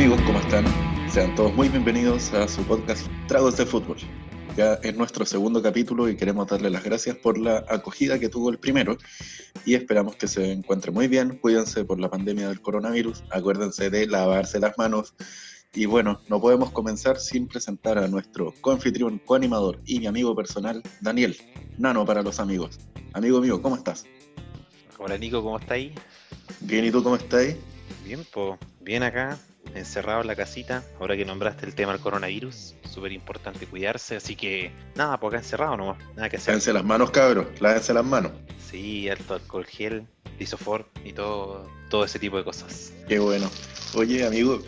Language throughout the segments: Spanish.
amigos, ¿cómo están? Sean todos muy bienvenidos a su podcast Tragos de Fútbol. Ya es nuestro segundo capítulo y queremos darle las gracias por la acogida que tuvo el primero y esperamos que se encuentre muy bien. Cuídense por la pandemia del coronavirus, acuérdense de lavarse las manos. Y bueno, no podemos comenzar sin presentar a nuestro coanfitrión, coanimador y mi amigo personal, Daniel, Nano para los amigos. Amigo mío, ¿cómo estás? Hola Nico, ¿cómo estáis? Bien, ¿y tú cómo estás? Bien, pues bien acá, encerrado en la casita, ahora que nombraste el tema del coronavirus, súper importante cuidarse, así que nada, pues acá encerrado nomás, nada que hacer. Lávense las manos, cabros, lávense las manos. Sí, alto alcohol gel, lisofor y todo, todo ese tipo de cosas. Qué bueno. Oye, amigo,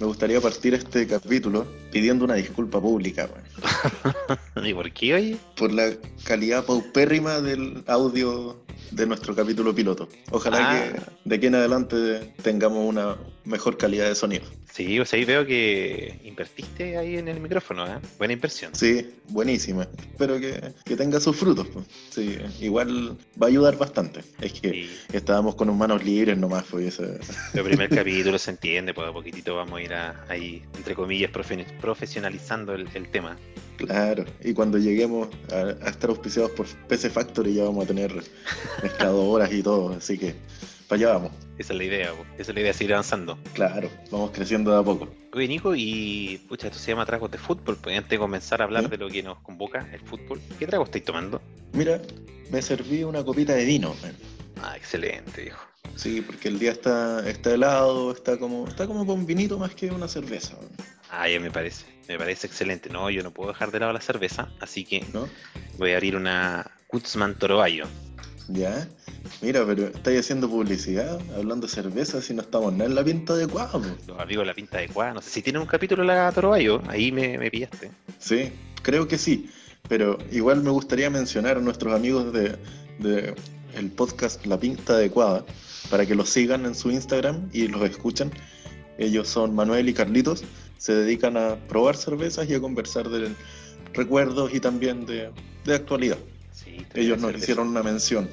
me gustaría partir este capítulo pidiendo una disculpa pública. ¿Y por qué hoy? Por la calidad paupérrima del audio de nuestro capítulo piloto. Ojalá Ah. que de aquí en adelante tengamos una mejor calidad de sonido. Sí, o sea, ahí veo que invertiste ahí en el micrófono, ¿eh? Buena inversión. Sí, buenísima. Espero que, que tenga sus frutos. pues. Sí, igual va a ayudar bastante. Es que Sí, estábamos con manos libres nomás, pues ese- el primer capítulo se entiende, pues a poquitito vamos a ir a- ahí, entre comillas, profe- profesionalizando el, el tema. Claro, y cuando lleguemos a, a estar auspiciados por PC Factory ya vamos a tener mezcladoras y todo, así que para allá vamos. Esa es la idea, pues. esa es la idea, seguir avanzando. Claro, vamos creciendo de a poco. Oye, Nico, y pucha, esto se llama tragos de fútbol. Pues antes de comenzar a hablar ¿Sí? de lo que nos convoca, el fútbol, ¿qué trago estáis tomando? Mira, me serví una copita de vino. man. Ah, excelente, viejo. Sí, porque el día está, está helado, está como, está como con vinito más que una cerveza, man, Ah, ya me parece, me parece excelente. No, yo no puedo dejar de lado la cerveza, así que ¿no? voy a abrir una Kutzman Toroayo. Ya. Mira, pero estáis haciendo publicidad, hablando de cerveza, si no estamos nada en la pinta adecuada. po. Los amigos de la pinta adecuada. No sé si tienen un capítulo la Toroayo, ahí me, me pillaste. Sí, creo que sí. Pero igual me gustaría mencionar a nuestros amigos de, de el podcast La Pinta Adecuada para que los sigan en su Instagram y los escuchen. Ellos son Manuel y Carlitos. Se dedican a probar cervezas y a conversar de recuerdos y también de, de actualidad. Sí, Ellos nos cerveza. hicieron una mención.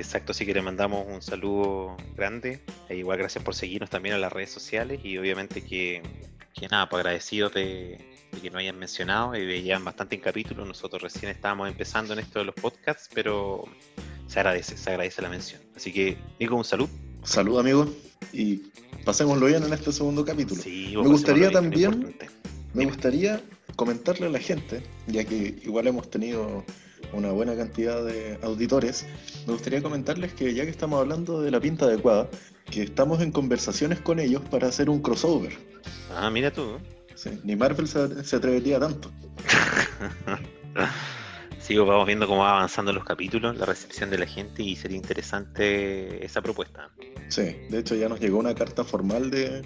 Exacto, así que le mandamos un saludo grande. E igual gracias por seguirnos también en las redes sociales y obviamente que, que nada, pues agradecidos de, de que nos hayan mencionado y veían bastante en capítulos. Nosotros recién estábamos empezando en esto de los podcasts, pero se agradece, se agradece la mención. Así que, Nico, un salud. Salud, amigos, y pasémoslo bien en este segundo capítulo. Sí, Me gustaría bien, también-. Me gustaría comentarle a la gente, ya que igual hemos tenido una buena cantidad de auditores, me gustaría comentarles que ya que estamos hablando de la pinta adecuada, que estamos en conversaciones con ellos para hacer un crossover. Ah, mira tú. Sí, ni Marvel se, se atrevería tanto. Sigo, vamos viendo cómo va avanzando los capítulos, la recepción de la gente y sería interesante esa propuesta. Sí, de hecho ya nos llegó una carta formal de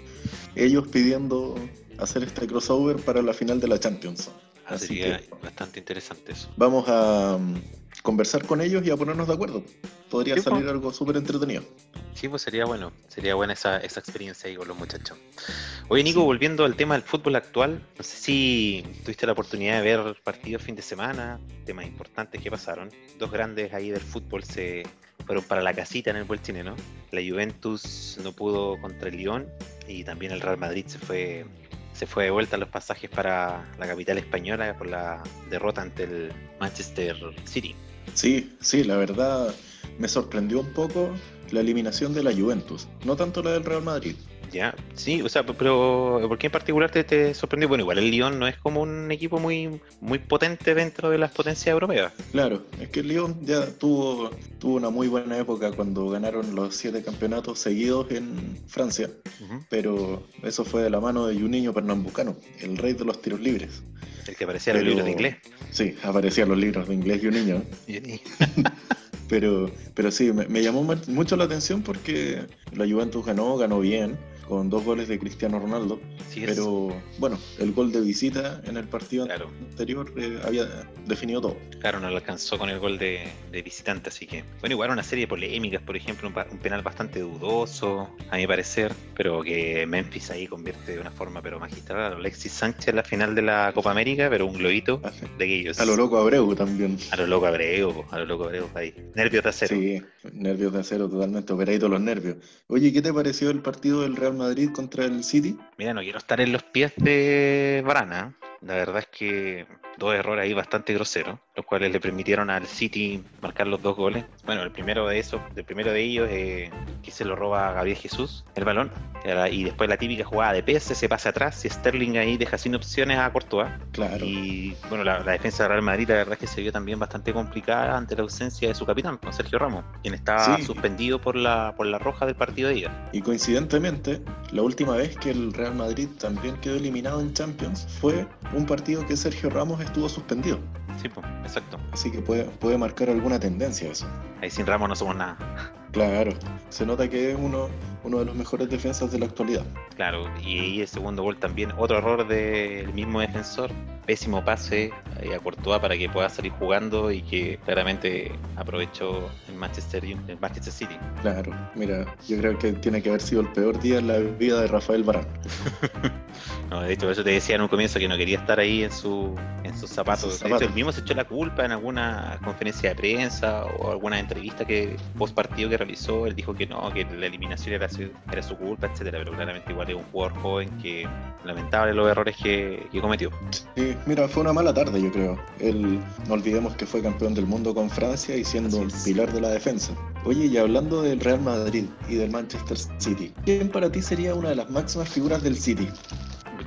ellos pidiendo hacer este crossover para la final de la Champions. Así sería que bastante interesante eso. vamos a mm, conversar con ellos y a ponernos de acuerdo. Podría Sí, salir algo súper entretenido. Sí, pues sería bueno, sería buena esa, esa experiencia ahí con los muchachos. Oye, Nico, Sí. volviendo al tema del fútbol actual, no sé si tuviste la oportunidad de ver partidos fin de semana, temas importantes que pasaron. Dos grandes ahí del fútbol se fueron para la casita en el buen chileno. La Juventus no pudo contra el Lyon y también el Real Madrid se fue se fue de vuelta los pasajes para la capital española por la derrota ante el Manchester City. Sí, sí, la verdad me sorprendió un poco la eliminación de la Juventus, no tanto la del Real Madrid. Ya, sí, o sea, pero ¿por qué en particular te, te sorprendió? Bueno, igual el Lyon no es como un equipo muy, muy potente dentro de las potencias europeas. Claro, es que el Lyon ya tuvo, tuvo una muy buena época cuando ganaron los siete campeonatos seguidos en Francia, pero eso fue de la mano de Juninho Pernambucano, el rey de los tiros libres. El que aparecía en los libros de inglés. Sí, aparecían los libros de inglés Juninho, pero, pero sí, me, me llamó mu- mucho la atención porque la Juventus ganó, ganó bien, con dos goles de Cristiano Ronaldo. Sí, Pero bueno, el gol de visita en el partido Claro. anterior eh, había definido todo. Claro, no lo alcanzó con el gol de, de visitante, así que. Bueno, igual una serie de polémicas, por ejemplo, un, un penal bastante dudoso, a mi parecer, pero que Memphis ahí convierte de una forma pero magistral Alexis Sánchez en la final de la Copa América, pero un globito Así. de aquellos. A lo loco Abreu también. A lo loco Abreu, a lo loco Abreu ahí. Nervios de acero. Sí, nervios de acero totalmente, operadito los nervios. Oye, ¿qué te pareció el partido del Real Madrid contra el City? Mira, no quiero estar en los pies de Brana. La verdad es que dos errores ahí bastante groseros, los cuales le permitieron al City marcar los dos goles. Bueno, el primero de esos, el primero de ellos es que se lo roba Gabriel Jesús, el balón, y después la típica jugada de PS se pasa atrás y Sterling ahí deja sin opciones a Courtois. Claro. Y bueno, la, defensa de Real Madrid la verdad es que se vio también bastante complicada ante la ausencia de su capitán, con Sergio Ramos, quien estaba suspendido por la, por la roja del partido de ida. Y coincidentemente, la última vez que el Real Madrid también quedó eliminado en Champions fue un partido que Sergio Ramos estuvo suspendido. Sí, pues, exacto. Así que puede, puede marcar alguna tendencia eso. Ahí sin Ramos no somos nada. Claro, se nota que es uno, uno de los mejores defensas de la actualidad. Claro, y el segundo gol también, otro error del mismo defensor, pésimo pase a Courtois para que pueda salir jugando y que claramente aprovechó el Manchester, el Manchester City. Claro, mira, yo creo que tiene que haber sido el peor día en la vida de Rafael Barán. no, de hecho, por eso te decía en un comienzo que no quería estar ahí en, su, en sus zapatos. De hecho, él mismo se echó la culpa en alguna conferencia de prensa o alguna entrevista que post partido que él dijo que no, que la eliminación era era su culpa, etcétera, pero claramente igual es un jugador joven que lamentable los errores que, cometió. Sí, mira, fue una mala tarde, yo creo. Él, no olvidemos que fue campeón del mundo con Francia y siendo un pilar de la defensa. Oye, y hablando del Real Madrid y del Manchester City, ¿quién para ti sería una de las máximas figuras del City?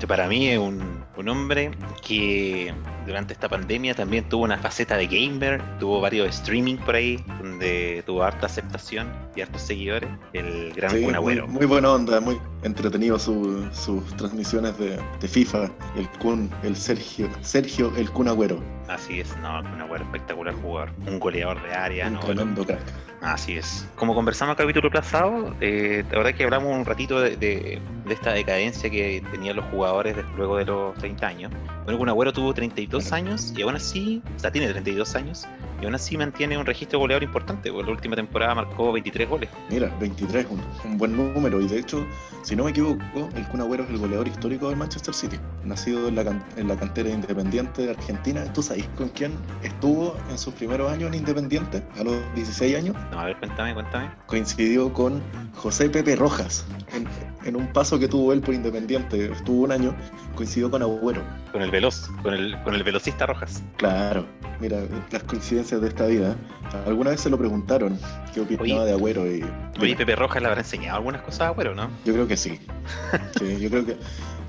Para mí es un, un, hombre que durante esta pandemia también tuvo una faceta de gamer, tuvo varios streaming por ahí, donde tuvo harta aceptación y hartos seguidores. El gran sí, Muy, buena onda, muy entretenido sus transmisiones de, de, FIFA. El Kun, el Sergio, Sergio el Kun Agüero. Así es, no, Kun Agüero, espectacular jugador. Un goleador de área, un ¿no? Tremendo crack. Así es. Como conversamos en el capítulo pasado, eh, la verdad es que hablamos un ratito de, de, esta decadencia que tenían los jugadores luego de los 30 años. Bueno, Kun Agüero tuvo 32 años y aún así, o sea, tiene 32 años y aún así mantiene un registro goleador importante, porque la última temporada marcó 23 goles. Mira, 23, un, un buen número, y de hecho, si no me equivoco, el Kun Agüero es el goleador histórico del Manchester City, nacido en la, en la cantera independiente de Argentina. ¿Tú sabes con quién estuvo en sus primeros años en Independiente, a los 16 años? No, a ver, cuéntame, cuéntame. Coincidió con José Pepe Rojas, en, en un paso que tuvo él por Independiente, estuvo un año, coincidió con Agüero. Con el veloz, con el, con el velocista Rojas. Claro, mira, las coincidencias de esta vida. Alguna vez se lo preguntaron qué opinaba de Agüero y. Oye, Pepe Rojas le habrá enseñado algunas cosas a Agüero, ¿no? Yo creo que sí. sí yo creo que.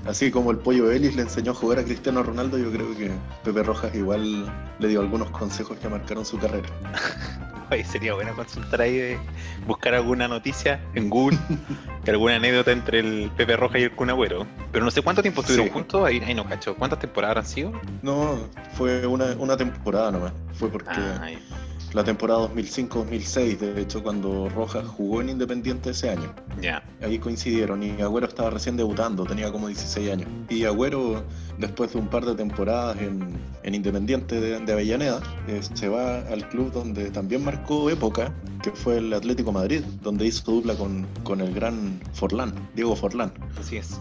Así como el pollo Ellis le enseñó a jugar a Cristiano Ronaldo, yo creo que Pepe Rojas igual le dio algunos consejos que marcaron su carrera. Oye, sería bueno consultar ahí de buscar alguna noticia en Google, que alguna anécdota entre el Pepe Roja y el Kun Agüero. Pero no sé cuánto tiempo estuvieron juntos, ahí, ahí, no cacho. ¿Cuántas temporadas han sido? No, fue una, una temporada nomás. Fue porque ah, la temporada 2005-2006, de hecho, cuando Rojas jugó en Independiente ese año. Ya. Ahí coincidieron y Agüero estaba recién debutando, tenía como 16 años. Y Agüero, después de un par de temporadas en, Independiente de, Avellaneda, eh, se va al club donde también marcó época, que fue el Atlético Madrid, donde hizo dupla con, con el gran Forlán, Diego Forlán. Así es.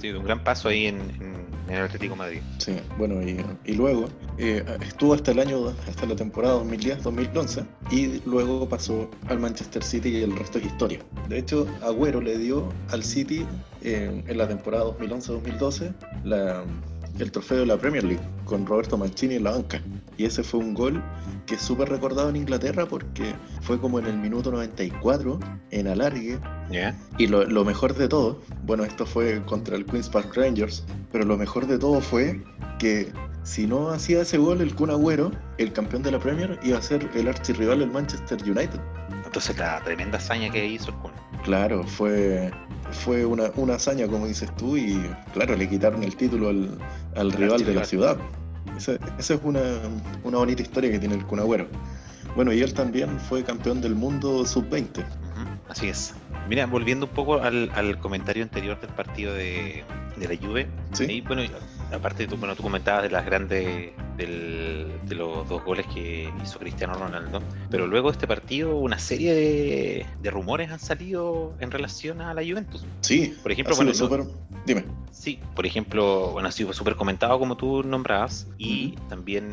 Sí, un gran paso ahí en, en, el Atlético Madrid. Sí, bueno, y, y luego eh, estuvo hasta el año, hasta la temporada 2010-2011, y luego pasó al Manchester City y el resto es historia. De hecho, Agüero le dio al City eh, en la temporada 2011-2012 la el trofeo de la Premier League con Roberto Mancini en la banca. Y ese fue un gol que es súper recordado en Inglaterra porque fue como en el minuto 94, en alargue. Y lo, mejor de todo, bueno, esto fue contra el Queen's Park Rangers, pero lo mejor de todo fue que si no hacía ese gol el Kun Agüero, el campeón de la Premier, iba a ser el archirrival del Manchester United. Entonces la tremenda hazaña que hizo el Kun. Claro, fue, fue una, una hazaña, como dices tú, y claro, le quitaron el título al, rival de la ciudad. Esa, es una, bonita historia que tiene el Kun Bueno, y él también fue campeón del mundo sub-20. Así es. Mira, volviendo un poco al, comentario anterior del partido de, de la Juve, ¿Sí? bueno, aparte tú, bueno, tú comentabas de las grandes de los dos goles que hizo Cristiano Ronaldo, pero luego de este partido una serie de, rumores han salido en relación a la Juventus. Sí, por ejemplo, bueno, dime. Sí, por ejemplo, bueno, ha sido súper comentado como tú nombrabas y también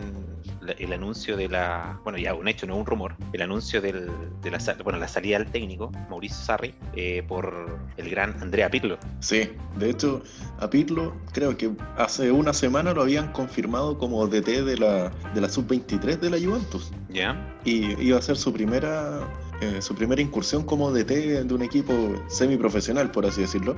el anuncio de la, bueno, ya un hecho, no un rumor, el anuncio del, de la, bueno, la salida del técnico, Mauricio Sarri, eh, por el gran Andrea Pirlo. Sí, de hecho, a Pirlo creo que hace una semana lo habían confirmado como DT de la, de la sub-23 de la Juventus. ¿Ya? Y iba a ser su primera eh, su primera incursión como DT de un equipo semiprofesional, por así decirlo,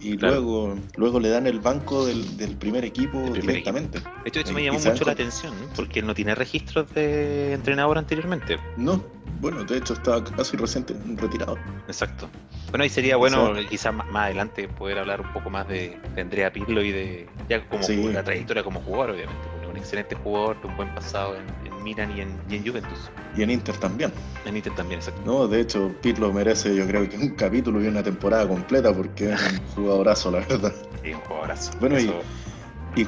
y luego, luego le dan el banco del, primer equipo directamente. De hecho, eso me llamó mucho la atención, porque él no tiene registros de entrenador anteriormente. No, bueno, de hecho está casi reciente retirado. Exacto. Bueno, ahí sería bueno quizás más, adelante poder hablar un poco más de, Andrea Pirlo y de ya como la trayectoria como jugador, obviamente. Excelente jugador, un buen pasado en, Milan y en, Juventus. Y en Inter también. En Inter también, exacto. No, de hecho, Pirlo merece yo creo que un capítulo y una temporada completa porque es un jugadorazo, la verdad. Sí, un jugadorazo. Bueno, y, y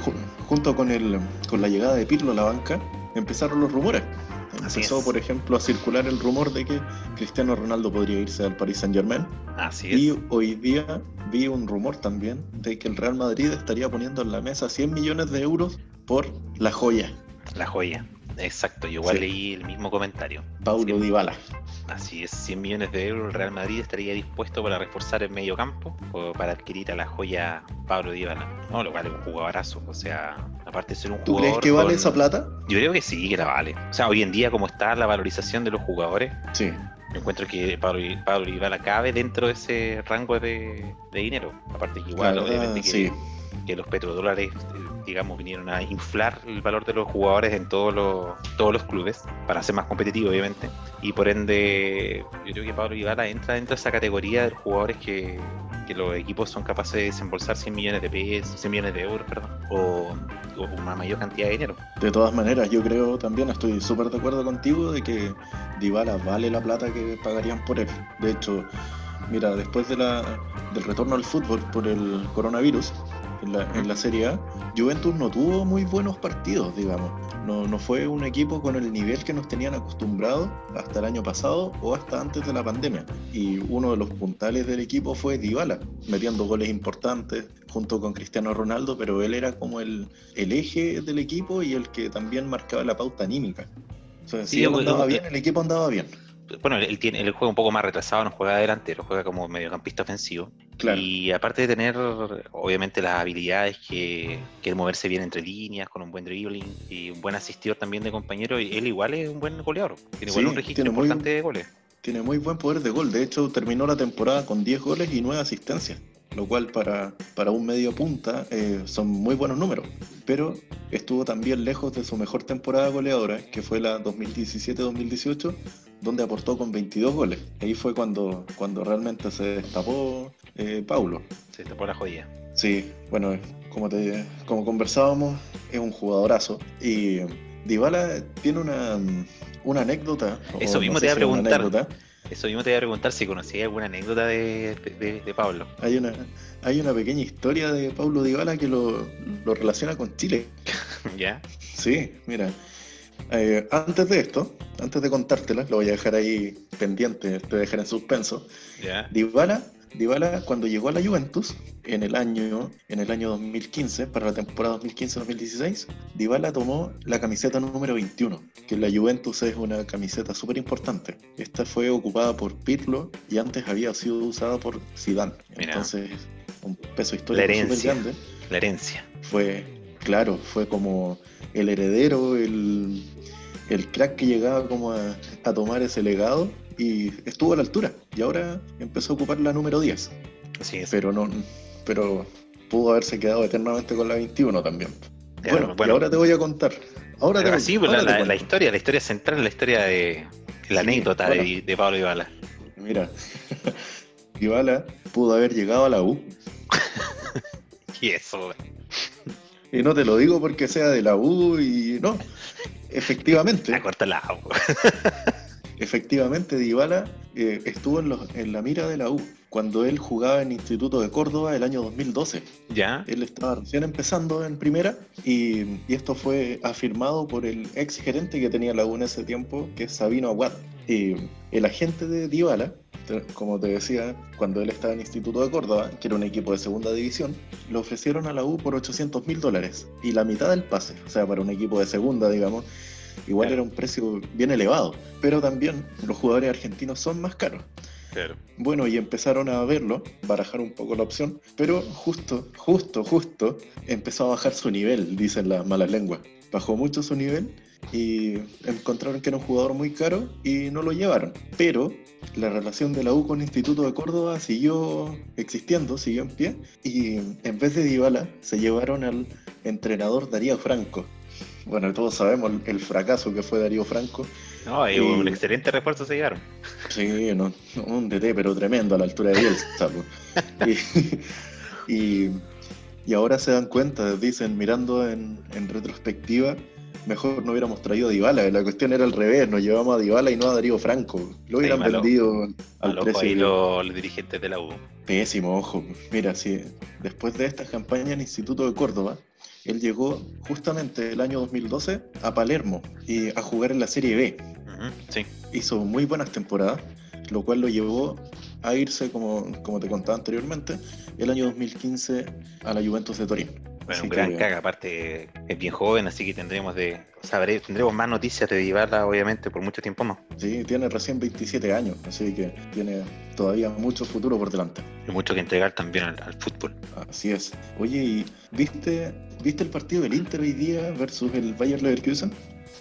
junto con, el, con la llegada de Pirlo a la banca, empezaron los rumores. Empezó, por ejemplo, a circular el rumor de que Cristiano Ronaldo podría irse al Paris Saint Germain. Así es. Y hoy día vi un rumor también de que el Real Madrid estaría poniendo en la mesa 100 millones de euros por la joya. La joya. Exacto, yo igual leí el mismo comentario. Paulo Dybala. Así es, 100 millones de euros el Real Madrid estaría dispuesto para reforzar el medio campo o para adquirir a la joya Pablo Dybala. No, lo cual es un jugadorazo, o sea, aparte de ser un ¿Tú jugador... crees que vale esa plata? Yo creo que sí, que la vale. O sea, hoy en día como está la valorización de los jugadores, sí. encuentro que Pablo, Pablo Dybala cabe dentro de ese rango de, dinero. Aparte que igual, obviamente, que, que los petrodólares digamos, vinieron a inflar el valor de los jugadores en todos los, todos los clubes para ser más competitivo, obviamente. Y por ende, yo creo que Pablo Ibarra entra dentro de esa categoría de jugadores que, que los equipos son capaces de desembolsar 100 millones de pesos, 100 millones de euros, perdón, o, una mayor cantidad de dinero. De todas maneras, yo creo también, estoy súper de acuerdo contigo de que Dybala vale la plata que pagarían por él. De hecho, mira, después de la, del retorno al fútbol por el coronavirus, en la, Serie A, Juventus no tuvo muy buenos partidos, digamos. No, no fue un equipo con el nivel que nos tenían acostumbrados hasta el año pasado o hasta antes de la pandemia. Y uno de los puntales del equipo fue Dybala, metiendo goles importantes junto con Cristiano Ronaldo, pero él era como el, el eje del equipo y el que también marcaba la pauta anímica. O sea, si él andaba bien, el equipo andaba bien bueno, él, tiene, él juega un poco más retrasado, no juega delantero, juega como mediocampista ofensivo. Y aparte de tener, obviamente, las habilidades que, que moverse bien entre líneas, con un buen dribbling y un buen asistidor también de compañero, él igual es un buen goleador. Tiene igual un registro importante de goles. Tiene muy buen poder de gol. De hecho, terminó la temporada con 10 goles y 9 asistencias lo cual para, para un medio punta eh, son muy buenos números. Pero estuvo también lejos de su mejor temporada goleadora, que fue la 2017-2018, donde aportó con 22 goles. Ahí fue cuando, cuando realmente se destapó eh, Paulo. Se destapó la joya. Sí, bueno, como, te, como conversábamos, es un jugadorazo. Y Dybala tiene una, una anécdota. Eso mismo te iba a preguntar. Eso mismo te iba a preguntar si conocías alguna anécdota de, de, Pablo. Hay una, hay una pequeña historia de Pablo Dybala que lo, lo relaciona con Chile. ¿Ya? Sí, mira. Eh, antes de esto, antes de contártela, lo voy a dejar ahí pendiente, te voy a dejar en suspenso. ¿Ya? Dybala Dybala cuando llegó a la Juventus en el año en el año 2015 para la temporada 2015-2016 Dybala tomó la camiseta número 21 que la Juventus es una camiseta súper importante esta fue ocupada por Pirlo y antes había sido usada por Zidane. Entonces un peso histórico súper grande la herencia. Fue claro fue como el heredero el, el crack que llegaba como a, a tomar ese legado y estuvo a la altura. Y ahora empezó a ocupar la número 10. Así es. Pero, no, pero pudo haberse quedado eternamente con la 21 también. bueno, ahora te voy a contar. Ahora te, sí, pues la, historia, la historia central, la historia de la anécdota de, de, Pablo Ibala. Mira, Ibala pudo haber llegado a la U. y eso, Y no te lo digo porque sea de la U y no, efectivamente. La corta la U. Efectivamente, Dybala eh, estuvo en, la mira de la U cuando él jugaba en Instituto de Córdoba el año 2012. ¿Ya? Él estaba recién empezando en primera y, esto fue afirmado por el ex gerente que tenía la U en ese tiempo, que es Sabino Aguad. Y el agente de Dybala, como te decía, cuando él estaba en Instituto de Córdoba, que era un equipo de segunda división, le ofrecieron a la U por 800 mil dólares y la mitad del pase, o sea, para un equipo de segunda, digamos, igual era un precio bien elevado, pero también los jugadores argentinos son más caros. Bueno, y empezaron a verlo, barajar un poco la opción, pero justo, justo, justo empezó a bajar su nivel, dicen las malas lenguas. Bajó mucho su nivel y encontraron que era un jugador muy caro y no lo llevaron. Pero la relación de la U con el Instituto de Córdoba siguió existiendo, siguió en pie y en vez de Dybala se llevaron al entrenador Darío Franco. Bueno, todos sabemos el fracaso que fue Darío Franco no, y un excelente refuerzo se llegaron. Sí, un DT, pero tremendo a la altura de Bielsa. y, y, ahora se dan cuenta, dicen, mirando en, retrospectiva, mejor no hubiéramos traído a Dybala. La cuestión era al revés, nos llevamos a Dybala y no a Darío Franco. Lo hubieran vendido al precio. Ahí los, dirigentes de la U. Pésimo, ojo. Mira, sí, después de esta campaña en Instituto de Córdoba, él llegó justamente el año 2012 a Palermo y a jugar en la Serie B. sí. Hizo muy buenas temporadas, lo cual lo llevó a irse, como, como te contaba anteriormente, el año 2015 a la Juventus de Turín. Bueno, un gran caga, aparte es bien joven, así que tendremos de sabré, tendremos más noticias de Dybala, obviamente, por mucho tiempo más. Sí, tiene recién 27 años, así que tiene todavía mucho futuro por delante. Y mucho que entregar también al, fútbol. Así es. Oye, ¿y viste, viste el partido del Inter hoy día versus el Bayer Leverkusen?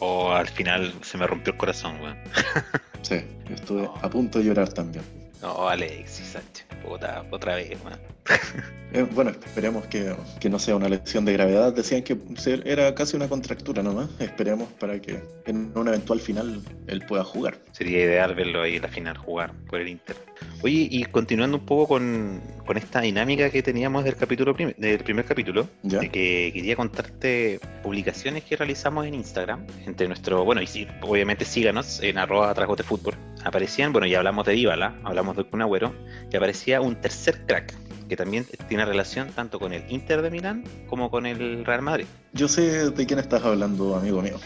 O oh, al final se me rompió el corazón, weón. sí, estuve a punto de llorar también. No, Alexis Sánchez, puta, otra vez, weón. Eh, bueno, esperemos que, no sea una lesión de gravedad. Decían que era casi una contractura nomás. Esperemos para que en un eventual final él pueda jugar. Sería ideal verlo ahí en la final jugar por el Inter. Oye, y continuando un poco con, esta dinámica que teníamos del capítulo del primer capítulo, de que quería contarte publicaciones que realizamos en Instagram, entre nuestro, bueno, y sí, obviamente síganos en arroba de fútbol. Aparecían, bueno, ya hablamos de Dybala, hablamos de Kun Agüero, y aparecía un tercer crack que también tiene relación tanto con el Inter de Milán como con el Real Madrid. Yo sé de quién estás hablando, amigo mío.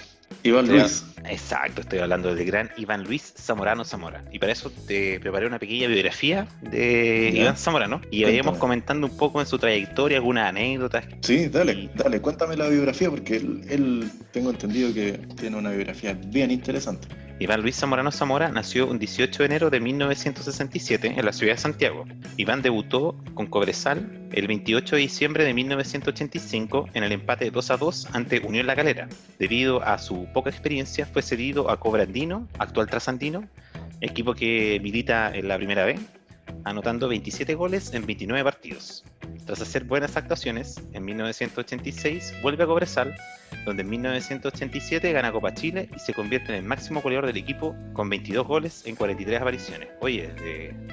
Iván Luis. Exacto, estoy hablando del gran Iván Luis Zamorano Zamora. Y para eso te preparé una pequeña biografía de Iván Zamorano. Y vayamos comentando un poco en su trayectoria, algunas anécdotas. Sí, dale, dale, cuéntame la biografía, porque él, tengo entendido que tiene una biografía bien interesante. Iván Luis Zamorano Zamora nació un 18 de enero de 1967 en la ciudad de Santiago. Iván debutó con Cobresal el 28 de diciembre de 1985 en el empate 2 a 2 ante Unión La Calera. Debido a su poca experiencia, fue cedido a Cobrandino, actual Trasandino, equipo que milita en la primera B, anotando 27 goles en 29 partidos. Tras hacer buenas actuaciones, en 1986 vuelve a Cobresal, donde en 1987 gana Copa Chile y se convierte en el máximo goleador del equipo con 22 goles en 43 apariciones. Oye,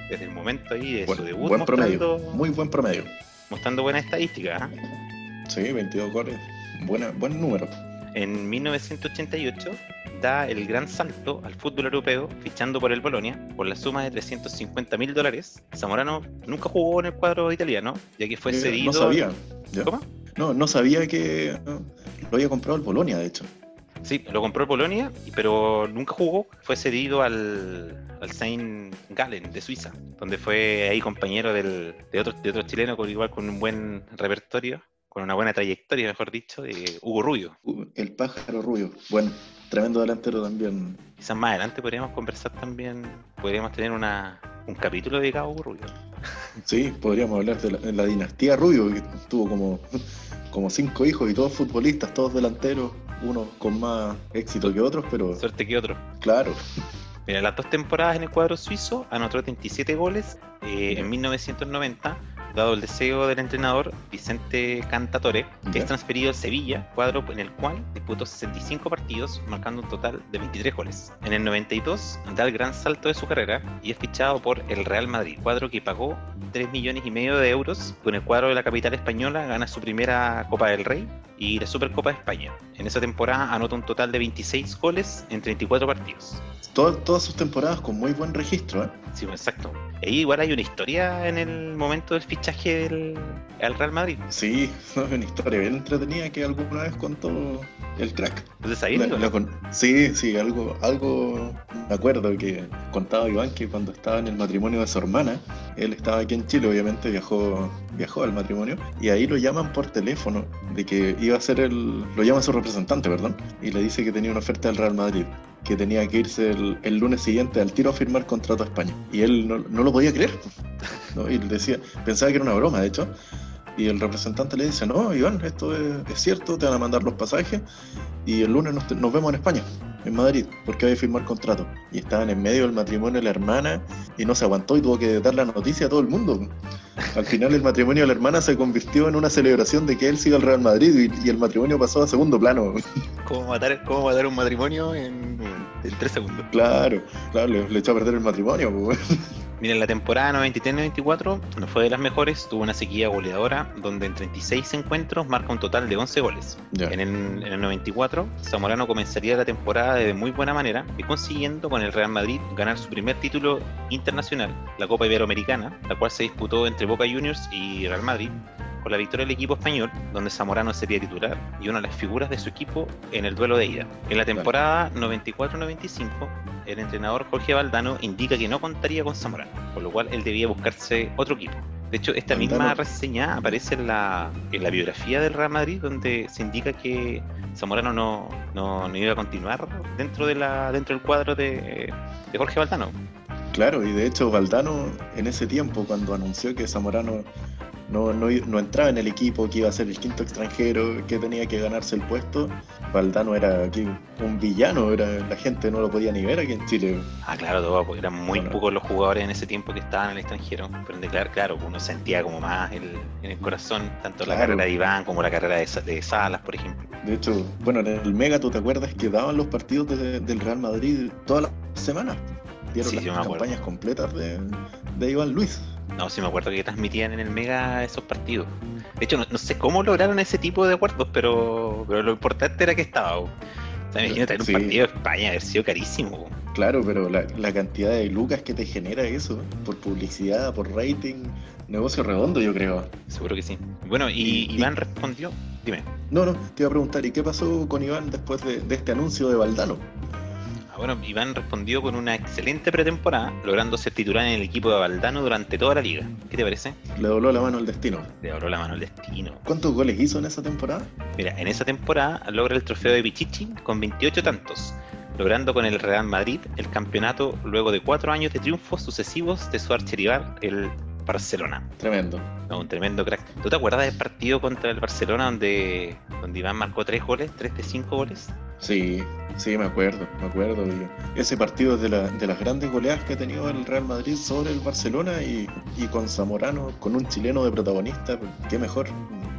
desde, el momento ahí de su debut, buen promedio, muy buen promedio. Mostrando buena estadística. ¿eh? Sí, 22 goles, buena, buen número. En 1988 da el gran salto al fútbol europeo fichando por el Bolonia por la suma de 350 mil dólares. Zamorano nunca jugó en el cuadro italiano, ya que fue eh, cedido. No sabía. ¿Cómo? No, no sabía que lo había comprado el Bolonia, de hecho. Sí, lo compró el Bolonia, pero nunca jugó. Fue cedido al, al Saint Gallen de Suiza, donde fue ahí compañero del, de otro, de otro chileno con igual con un buen repertorio con una buena trayectoria, mejor dicho, de Hugo Rubio. El pájaro Rubio, bueno, tremendo delantero también. Quizás más adelante podríamos conversar también, podríamos tener una, un capítulo dedicado a Rubio. Sí, podríamos hablar de la, dinastía Rubio, que tuvo como, como cinco hijos y todos futbolistas, todos delanteros, unos con más éxito que otros, pero... Suerte que otros. Claro. Mira, las dos temporadas en el cuadro suizo anotó 37 goles eh, en 1990 dado el deseo del entrenador Vicente Cantatore, que es transferido a Sevilla, cuadro en el cual disputó 65 partidos, marcando un total de 23 goles. En el 92 da el gran salto de su carrera y es fichado por el Real Madrid, cuadro que pagó 3 millones y medio de euros. Con el cuadro de la capital española gana su primera Copa del Rey y la Supercopa de España. En esa temporada anota un total de 26 goles en 34 partidos. todas sus temporadas con muy buen registro, ¿eh? Sí, exacto. Y igual hay una historia en el momento del fichaje del Real Madrid. Sí, una historia bien entretenida que alguna vez contó el crack. ¿Entonces ahí? sí, sí, algo, algo me acuerdo que contaba Iván que cuando estaba en el matrimonio de su hermana, él estaba aquí en Chile, obviamente viajó viajó al matrimonio, y ahí lo llaman por teléfono, de que iba a ser el, lo llama su representante, perdón, y le dice que tenía una oferta del Real Madrid, que tenía que irse el, lunes siguiente al tiro a firmar contrato a España. Y él no, no lo podía creer, ¿no? y decía, pensaba que era una broma, de hecho, y el representante le dice, no, Iván, esto es, cierto, te van a mandar los pasajes y el lunes nos, vemos en España, en Madrid, porque hay que firmar contrato. Y estaban en medio del matrimonio de la hermana y no se aguantó y tuvo que dar la noticia a todo el mundo. Al final el matrimonio de la hermana se convirtió en una celebración de que él siga al Real Madrid y, el matrimonio pasó a segundo plano. ¿Cómo matar, cómo matar un matrimonio en, tres segundos? Claro, claro, le, echó a perder el matrimonio. Miren, la temporada 93-94 no fue de las mejores, tuvo una sequía goleadora donde en 36 encuentros marca un total de 11 goles. En, el, 94, Zamorano comenzaría la temporada de muy buena manera y consiguiendo con el Real Madrid ganar su primer título internacional, la Copa Iberoamericana, la cual se disputó entre Boca Juniors y Real Madrid con la victoria del equipo español, donde Zamorano sería titular y una de las figuras de su equipo en el duelo de ida. En la temporada 94-95, el entrenador Jorge Valdano indica que no contaría con Zamorano, por lo cual él debía buscarse otro equipo. De hecho, esta misma reseña aparece en la, en la biografía del Real Madrid, donde se indica que Zamorano no, no, iba a continuar dentro, de la, dentro del cuadro de, de Jorge Valdano. Claro, y de hecho Valdano en ese tiempo, cuando anunció que Zamorano no, no, no, entraba en el equipo, que iba a ser el quinto extranjero, que tenía que ganarse el puesto. Valdano era aquí un villano, era, la gente no lo podía ni ver aquí en Chile. Ah, claro, todo, porque eran muy pocos los jugadores en ese tiempo que estaban en el extranjero. Pero en claro, claro, uno sentía como más el, en el corazón tanto la carrera de Iván como la carrera de, de, Salas, por ejemplo. De hecho, bueno, en el Mega, ¿tú te acuerdas que daban los partidos del Real Madrid todas las semanas? Dieron las campañas completas de, de Iván Luis. No, sí me acuerdo que transmitían en el Mega esos partidos. De hecho, no, sé cómo lograron ese tipo de acuerdos, pero, pero lo importante era que estaba. O sea, imagínate, un partido de España haber sido carísimo. Claro, pero la, la, cantidad de lucas que te genera eso, por publicidad, por rating, negocio redondo, yo creo. Seguro que sí. Bueno, y, Iván respondió, dime. No, no, te iba a preguntar, ¿y qué pasó con Iván después de, de este anuncio de Valdano? Ah, bueno, Iván respondió con una excelente pretemporada, logrando ser titular en el equipo de Valdano durante toda la liga. ¿Qué te parece? Le dobló la mano al destino. Le dobló la mano al destino. ¿Cuántos goles hizo en esa temporada? Mira, en esa temporada logra el trofeo de Pichichi con 28 tantos, logrando con el Real Madrid el campeonato luego de cuatro años de triunfos sucesivos de su archerival, el Barcelona. Tremendo. un tremendo crack. ¿Tú te acuerdas del partido contra el Barcelona donde, donde Iván marcó tres goles, tres de cinco goles? Sí, sí, me acuerdo, me acuerdo. ese partido de, la, de las grandes goleadas que ha tenido el Real Madrid sobre el Barcelona y, y con Zamorano, con un chileno de protagonista, qué mejor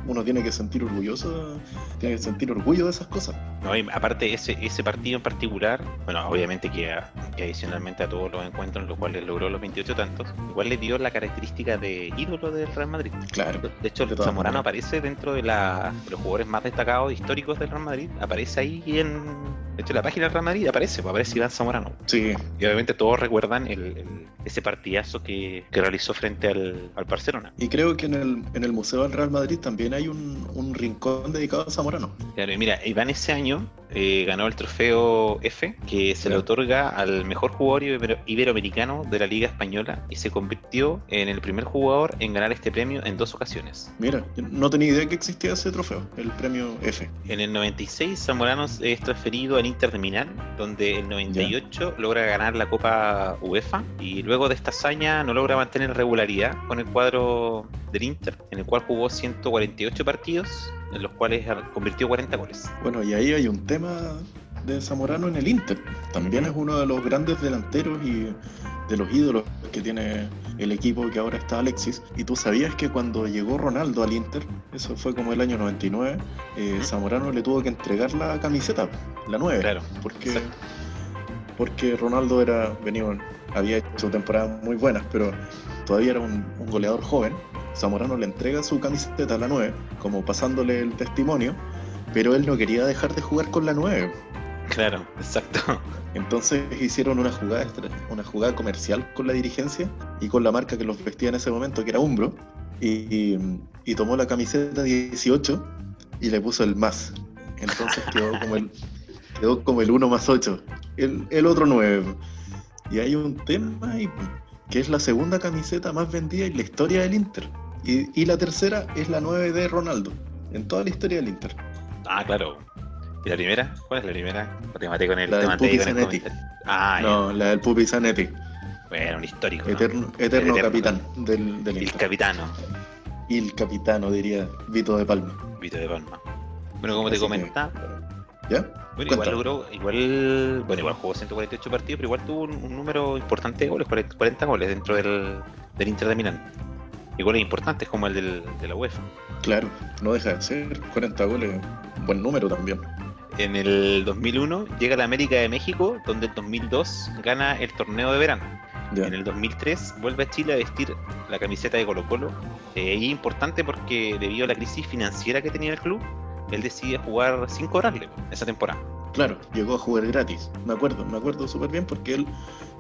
uno tiene que sentir orgulloso, tiene que sentir orgullo de esas cosas. No, aparte ese, ese partido en particular, bueno, obviamente que, adicionalmente a todos los encuentros en los cuales logró los 28 tantos, igual le dio la característica de ídolo del Real Madrid. Claro. De hecho, el Zamorano aparece dentro de, la, de los jugadores más destacados históricos del Real Madrid, aparece ahí en, de hecho, la página del Real Madrid aparece, pues aparece Iván Zamorano. Sí. Y obviamente todos recuerdan el, ese partidazo que, realizó frente al, Barcelona. Y creo que en el, en el Museo del Real Madrid también hay un, un rincón dedicado a Zamorano. Claro, y mira, Iván ese año eh, ganó el trofeo F, que se le otorga al mejor jugador iberoamericano de la Liga Española y se convirtió en el primer jugador en ganar este premio en dos ocasiones. Mira, no tenía idea que existía ese trofeo, el premio F. En el 96, Zamorano es transferido al Inter de Milán, donde el 98 logra ganar la Copa UEFA y luego de esta hazaña no logra mantener regularidad con el cuadro del Inter, en el cual jugó 148 partidos en los cuales convirtió 40 goles. Bueno, y ahí hay un tema de Zamorano en el Inter. También es uno de los grandes delanteros y de los ídolos que tiene el equipo que ahora está Alexis. Y tú sabías que cuando llegó Ronaldo al Inter, eso fue como el año 99, eh, Zamorano le tuvo que entregar la camiseta, la 9. Claro. Porque, porque Ronaldo era, venía, había hecho temporadas muy buenas, pero todavía era un goleador joven Zamorano le entrega su camiseta a la 9, como pasándole el testimonio, pero él no quería dejar de jugar con la 9. Claro, exacto. Entonces hicieron una jugada, una jugada comercial con la dirigencia y con la marca que los vestía en ese momento, que era Umbro, y, tomó la camiseta 18 y le puso el más. Entonces quedó como el, quedó como el 1 más 8, el, el otro 9. Y hay un tema ahí, que es la segunda camiseta más vendida en la historia del Inter Y, y la tercera es la 9 de Ronaldo, en toda la historia del Inter. Ah, claro. ¿Y la primera? ¿Cuál es la primera? Te maté con el, La del Pupi Zanetti. Ah, No, la del Pupi Zanetti, ya. Bueno, un histórico. ¿no? eterno, capitán del, del El Inter. capitano, Y el capitano, diría Vito de Palma. Vito de Palma. Bueno, como te Así comentaba, ¿Ya? bueno, igual logró, igual, bueno, igual jugó 148 partidos, pero igual tuvo un, un número importante de goles, 40, 40 goles dentro del, del Inter de Milán. Y goles importantes como el del, de la UEFA. Claro, no deja de ser 40 goles, buen número también. En el 2001 llega a la América de México, donde en 2002 gana el torneo de verano. En el 2003 vuelve a Chile a vestir la camiseta de Colo Colo. Eh, y es importante porque debido a la crisis financiera que tenía el club, él decide jugar sin cobrarle esa temporada. Claro, llegó a jugar gratis. Me acuerdo, me acuerdo súper bien porque él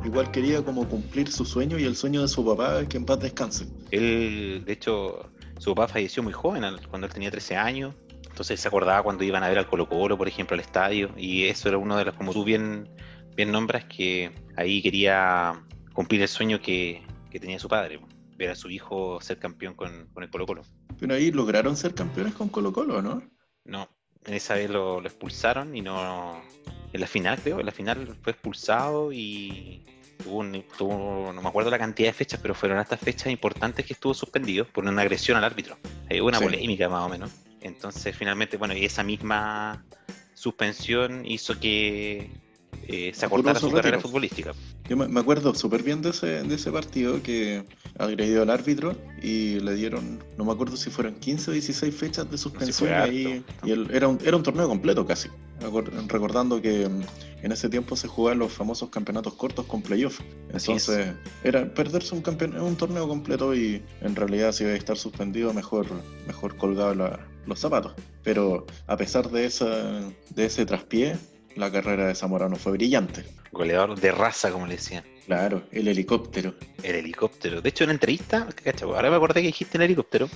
igual quería como cumplir su sueño y el sueño de su papá que en paz descanse. Él, de hecho, su papá falleció muy joven, cuando él tenía 13 años. Entonces se acordaba cuando iban a ver al Colo Colo, por ejemplo, al estadio. Y eso era uno de los, como tú bien, bien nombras, que ahí quería cumplir el sueño que, que tenía su padre. Ver a su hijo ser campeón con, con el Colo Colo. Pero ahí lograron ser campeones con Colo Colo, ¿no? No, esa vez lo, lo expulsaron y no. En la final, creo, en la final fue expulsado y tuvo, un- tuvo- no me acuerdo la cantidad de fechas, pero fueron estas fechas importantes que estuvo suspendido por una agresión al árbitro. Hay una Sí. polémica más o menos. Entonces, finalmente, bueno, y esa misma suspensión hizo que eh, se acortara su carrera futbolística. Yo me, acuerdo súper bien de ese, de ese partido que agredió al árbitro y le dieron, no me acuerdo si fueron 15 o 16 fechas de suspensión. Y él- era, un, era un torneo completo casi. Recordando que mm, en ese tiempo se jugaban los famosos campeonatos cortos con playoff. Entonces, era perderse un, un torneo completo y en realidad si iba a estar suspendido, mejor, mejor colgado la- los zapatos. Pero a pesar de, esa, de ese traspié, la carrera de Zamorano fue brillante. Goleador de raza, como le decían. Claro, el helicóptero. El helicóptero. De hecho, en una entrevista, ahora me acordé que dijiste el helicóptero.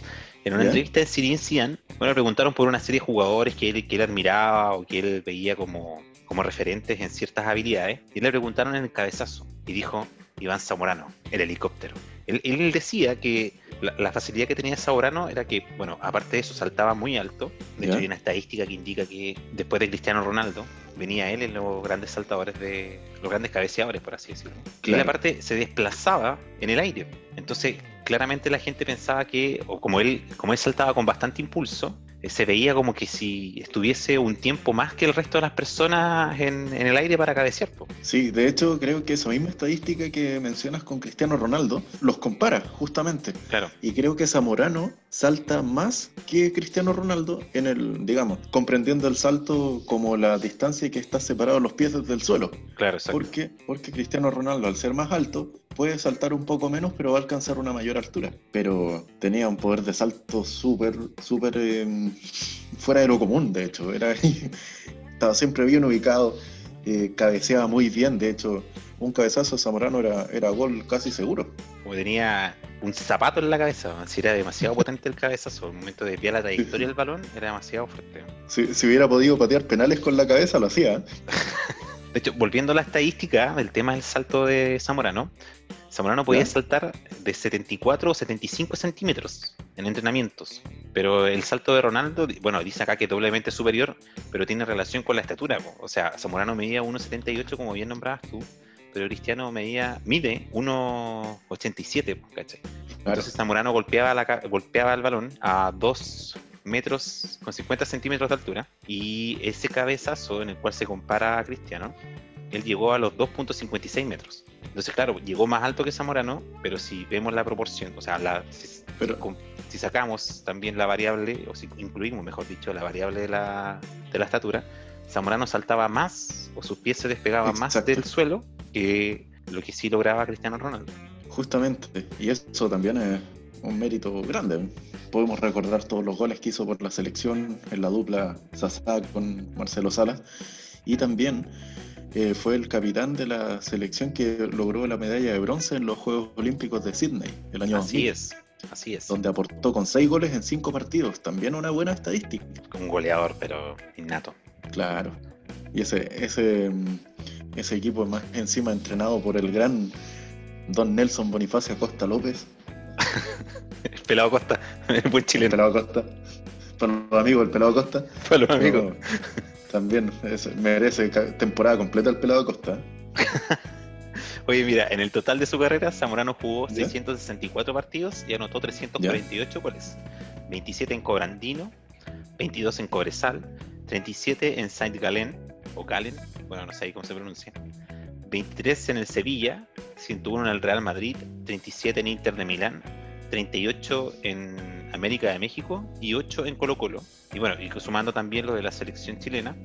En una ¿Ya? entrevista de Zinedine Zidane, bueno, le preguntaron por una serie de jugadores que él, que él admiraba o que él veía como, como referentes en ciertas habilidades. Y le preguntaron en el cabezazo. Y dijo, Iván Zamorano, el helicóptero. Él, él decía que la, la facilidad que tenía Zamorano era que, bueno, aparte de eso, saltaba muy alto. De ¿Ya? hecho, hay una estadística que indica que después de Cristiano Ronaldo, venía él en los grandes saltadores de. los grandes cabeceadores, por así decirlo. Y Claro. él aparte se desplazaba en el aire. Entonces, claramente la gente pensaba que, o como él, como él saltaba con bastante impulso, eh, se veía como que si estuviese un tiempo más que el resto de las personas en, en el aire para cabecear. po. Sí, de hecho creo que esa misma estadística que mencionas con Cristiano Ronaldo los compara justamente. Claro, Y creo que Zamorano salta más que Cristiano Ronaldo en el, digamos, comprendiendo el salto como la distancia que está separado los pies desde el suelo. claro, exacto. ¿Por qué? Porque Cristiano Ronaldo, al ser más alto, puede saltar un poco menos, pero va a alcanzar una mayor altura. Pero tenía un poder de salto súper, súper eh, fuera de lo común, de hecho. Era, estaba siempre bien ubicado, eh, cabeceaba muy bien. De hecho, un cabezazo de Zamorano era, era gol casi seguro. Como tenía un zapato en la cabeza, si era demasiado potente el cabezazo, al momento de desviar la trayectoria del balón, era demasiado fuerte. Si, si hubiera podido patear penales con la cabeza, lo hacía. De hecho, volviendo a la estadística, el tema del salto de Zamorano, Zamorano podía saltar de 74 o 75 centímetros en entrenamientos, pero el salto de Ronaldo, bueno, dice acá que es doblemente superior, pero tiene relación con la estatura. po. O sea, Zamorano medía 1,78 como bien nombrabas tú, pero Cristiano medía, mide 1,87, po, ¿cachai? Claro. Entonces Zamorano golpeaba, la, golpeaba el balón a 2 metros con 50 centímetros de altura y ese cabezazo en el cual se compara a Cristiano, él llegó a los 2.56 metros. Entonces, claro, llegó más alto que Zamorano, pero si vemos la proporción, o sea, la, si, Pero- si sacamos también la variable, o si incluimos, mejor dicho, la variable de la, de la estatura, Zamorano saltaba más, o sus pies se despegaban más del suelo que lo que sí lograba Cristiano Ronaldo. Justamente, y eso también es un mérito grande. Podemos recordar todos los goles que hizo por la selección en la dupla Sasá con Marcelo Salas, y también eh, fue el capitán de la selección que logró la medalla de bronce en los Juegos Olímpicos de Sydney el año Así 2000, es, así es. donde aportó con seis goles en cinco partidos, también una buena estadística. Un goleador, pero innato. Claro. Y ese, ese, mm, ese equipo más encima entrenado por el gran Don Nelson Bonifacio Acosta López. El pelado Costa. el buen El chileno. pelado Costa. Para los amigos, el pelado Costa. Para los amigos. También es- merece temporada completa el pelado Costa. Oye, mira, en el total de su carrera, Zamorano jugó ¿Ya? 664 partidos y anotó 348 goles. 27 en Cobrandino, 22 en Cobresal, 37 en Saint Gallen, o Galen, bueno, no sé ahí cómo se pronuncia. 23 en el Sevilla, 101 en el Real Madrid, 37 en Inter de Milán, 38 en América de México y 8 en Colo Colo. Y bueno, y sumando también lo de la selección chilena,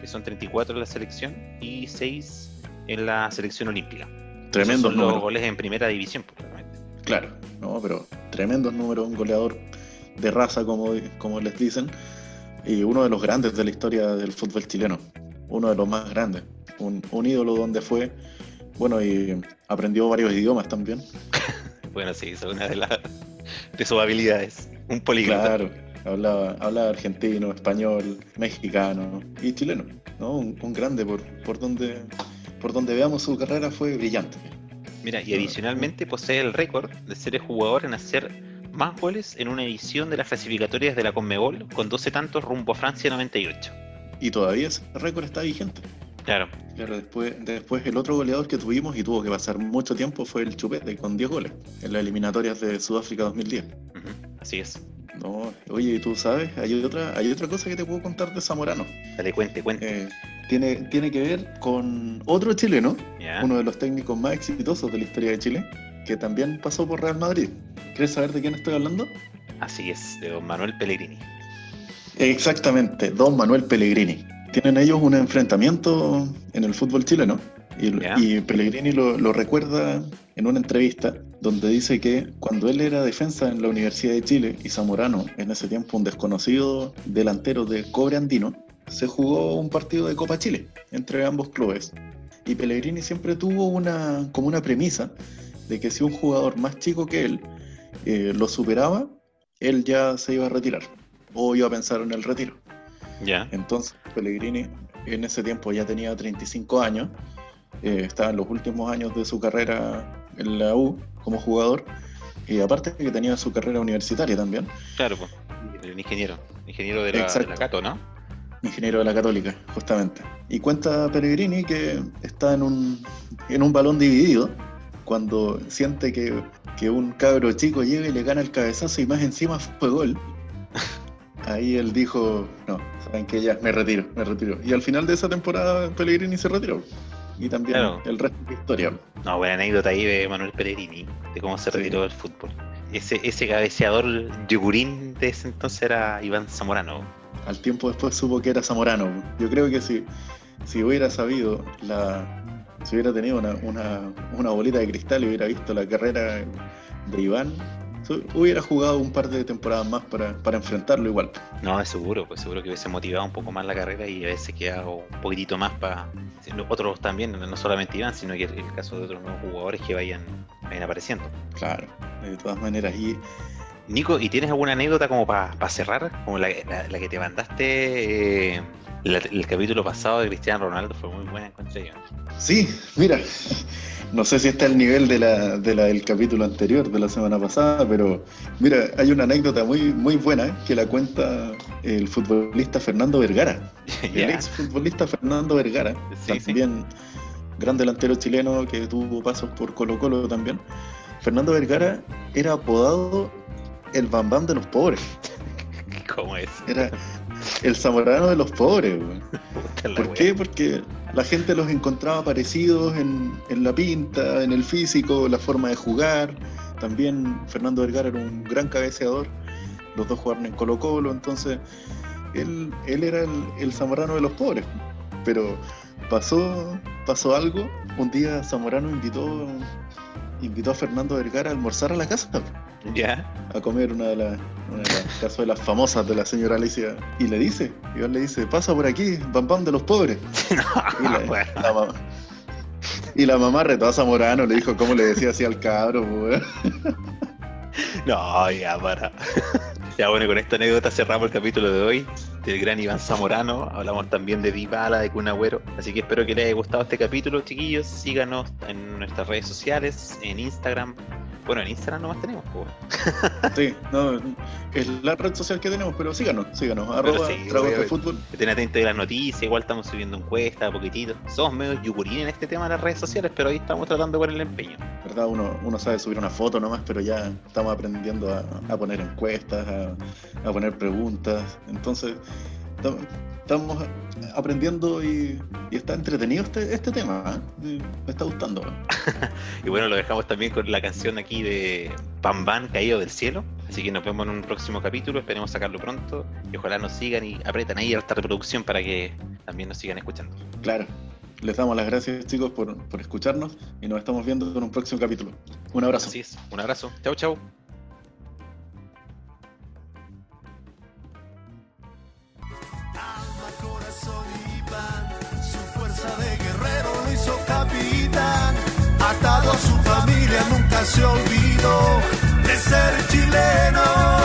que son 34 en la selección y 6 en la selección olímpica. Tremendo Esos son los goles en primera división, pues, realmente. Claro, no, pero tremendos números, un goleador de raza, como, como les dicen, y uno de los grandes de la historia del fútbol chileno, uno de los más grandes, un, un ídolo donde fue, bueno, y aprendió varios idiomas también, Bueno, sí, es una de, las de sus habilidades. Un políglota. claro, hablaba, hablaba argentino, español, mexicano y chileno, ¿no? Un, un grande por, por donde por donde veamos su carrera fue brillante. Mira, y adicionalmente posee el récord de ser el jugador en hacer más goles en una edición de las clasificatorias de la Conmebol con 12 tantos rumbo a Francia 98. Y todavía ese récord está vigente. Claro, Claro, después, después el otro goleador que tuvimos y tuvo que pasar mucho tiempo fue el Chupete con 10 goles en las eliminatorias de Sudáfrica 2010. ujú, así es. No, oye, ¿y tú sabes? Hay otra, hay otra cosa que te puedo contar de Zamorano. Dale, cuente, cuente. Eh, tiene, tiene que ver con otro chileno, uno de los técnicos más exitosos de la historia de Chile, que también pasó por Real Madrid. ¿Quieres saber de quién estoy hablando? Así es, de don Manuel Pellegrini. Exactamente, Don Manuel Pellegrini. Tienen ellos un enfrentamiento en el fútbol chileno y, Pellegrini lo, lo recuerda en una entrevista donde dice que cuando él era defensa en la Universidad de Chile y Zamorano, en ese tiempo un desconocido delantero de Cobre Andino, se jugó un partido de Copa Chile entre ambos clubes. Y Pellegrini siempre tuvo una, como una premisa de que si un jugador más chico que él eh, lo superaba, él ya se iba a retirar o iba a pensar en el retiro. Entonces Pellegrini en ese tiempo ya tenía 35 años, eh, estaba en los últimos años de su carrera en la U como jugador, y aparte que tenía su carrera universitaria también, Claro, pues. El ingeniero. Ingeniero de la, de Exacto. la Cato, ¿no? ingeniero de la Católica, justamente. Y cuenta Pellegrini que está en un, en un balón dividido cuando siente que, que un cabro chico llega y le gana el cabezazo y más encima fue gol. Ahí él dijo, no, saben que ya me retiro, me retiro. Y al final de esa temporada Pellegrini se retiró. Y también Claro. el resto de la historia. No, buena anécdota ahí de Manuel Pellegrini, de cómo se Sí. retiró del fútbol. Ese, ese cabeceador yugurín de ese entonces era Iván Zamorano. Al tiempo después supo que era Zamorano. Yo creo que si, si hubiera sabido, la, si hubiera tenido una, una, una bolita de cristal y hubiera visto la carrera de Iván, hubiera jugado un par de temporadas más para, para enfrentarlo igual. No, es seguro, pues seguro que hubiese motivado un poco más la carrera y hubiese quedado un poquitito más para otros también, no solamente Iván, sino que el, el caso de otros nuevos jugadores que vayan, vayan apareciendo. Claro, de todas maneras. Y Nico, ¿y tienes alguna anécdota como para cerrar? Como la, la- la que te mandaste eh, la- el capítulo pasado de Cristiano Ronaldo fue muy buena, encontré yo. sí, mira, no sé si está al nivel de la, de la del capítulo anterior, de la semana pasada, pero mira, hay una anécdota muy, muy buena que la cuenta el futbolista Fernando Vergara. El ex futbolista Fernando Vergara, Sí, sí. también gran delantero chileno que tuvo pasos por Colo Colo también. Fernando Vergara era apodado el Bambam de los pobres. ¿Cómo es? Era el zamorano de los pobres. ¿Por wea. qué? Porque la gente los encontraba parecidos en, en la pinta, en el físico, la forma de jugar. También Fernando Vergara era un gran cabeceador. Los dos jugaron en Colo Colo, entonces él, él era el, el zamorano de los pobres. Pero pasó, pasó algo. Un día Zamorano invitó, invitó a Fernando Vergara a almorzar a la casa Ya. a comer una de, las una de las cazuelas famosas de la señora Alicia y le dice, él le dice, pasa por aquí, Bam Bam de los pobres. Y la, bueno. la mamá, y la mamá retó a Zamorano, le dijo cómo le decía así al cabro, pues, weón. No, ya para. ya bueno, con esta anécdota cerramos el capítulo de hoy del gran Iván Zamorano. Hablamos también de Dybala, de Kun Agüero. Así que espero que les haya gustado este capítulo, chiquillos. Síganos en nuestras redes sociales, en Instagram, Bueno, en Instagram nomás tenemos, pues. Sí, no, es la red social que tenemos, pero síganos, síganos, arroba sí, Tragos de. Fútbol. Estén atentos de las noticias, igual estamos subiendo encuestas, poquitito. Somos medio yugurín en este tema de las redes sociales, pero ahí estamos tratando poner el empeño. ¿verdad? Uno, uno sabe subir una foto nomás, pero ya estamos aprendiendo a, a poner encuestas, a, a poner preguntas. Entonces, estamos aprendiendo y, y está entretenido este, este tema. ¿eh? Me está gustando. Y bueno, lo dejamos también con la canción aquí de Pam Bam Caído del Cielo. Así que nos vemos en un próximo capítulo, esperemos sacarlo pronto. Y ojalá nos sigan y apretan ahí esta reproducción para que también nos sigan escuchando. Claro. Les damos las gracias, chicos, por, por escucharnos y nos estamos viendo en un próximo capítulo. Un abrazo. Así es, un abrazo. Chau, chau. Se olvidó de ser chileno.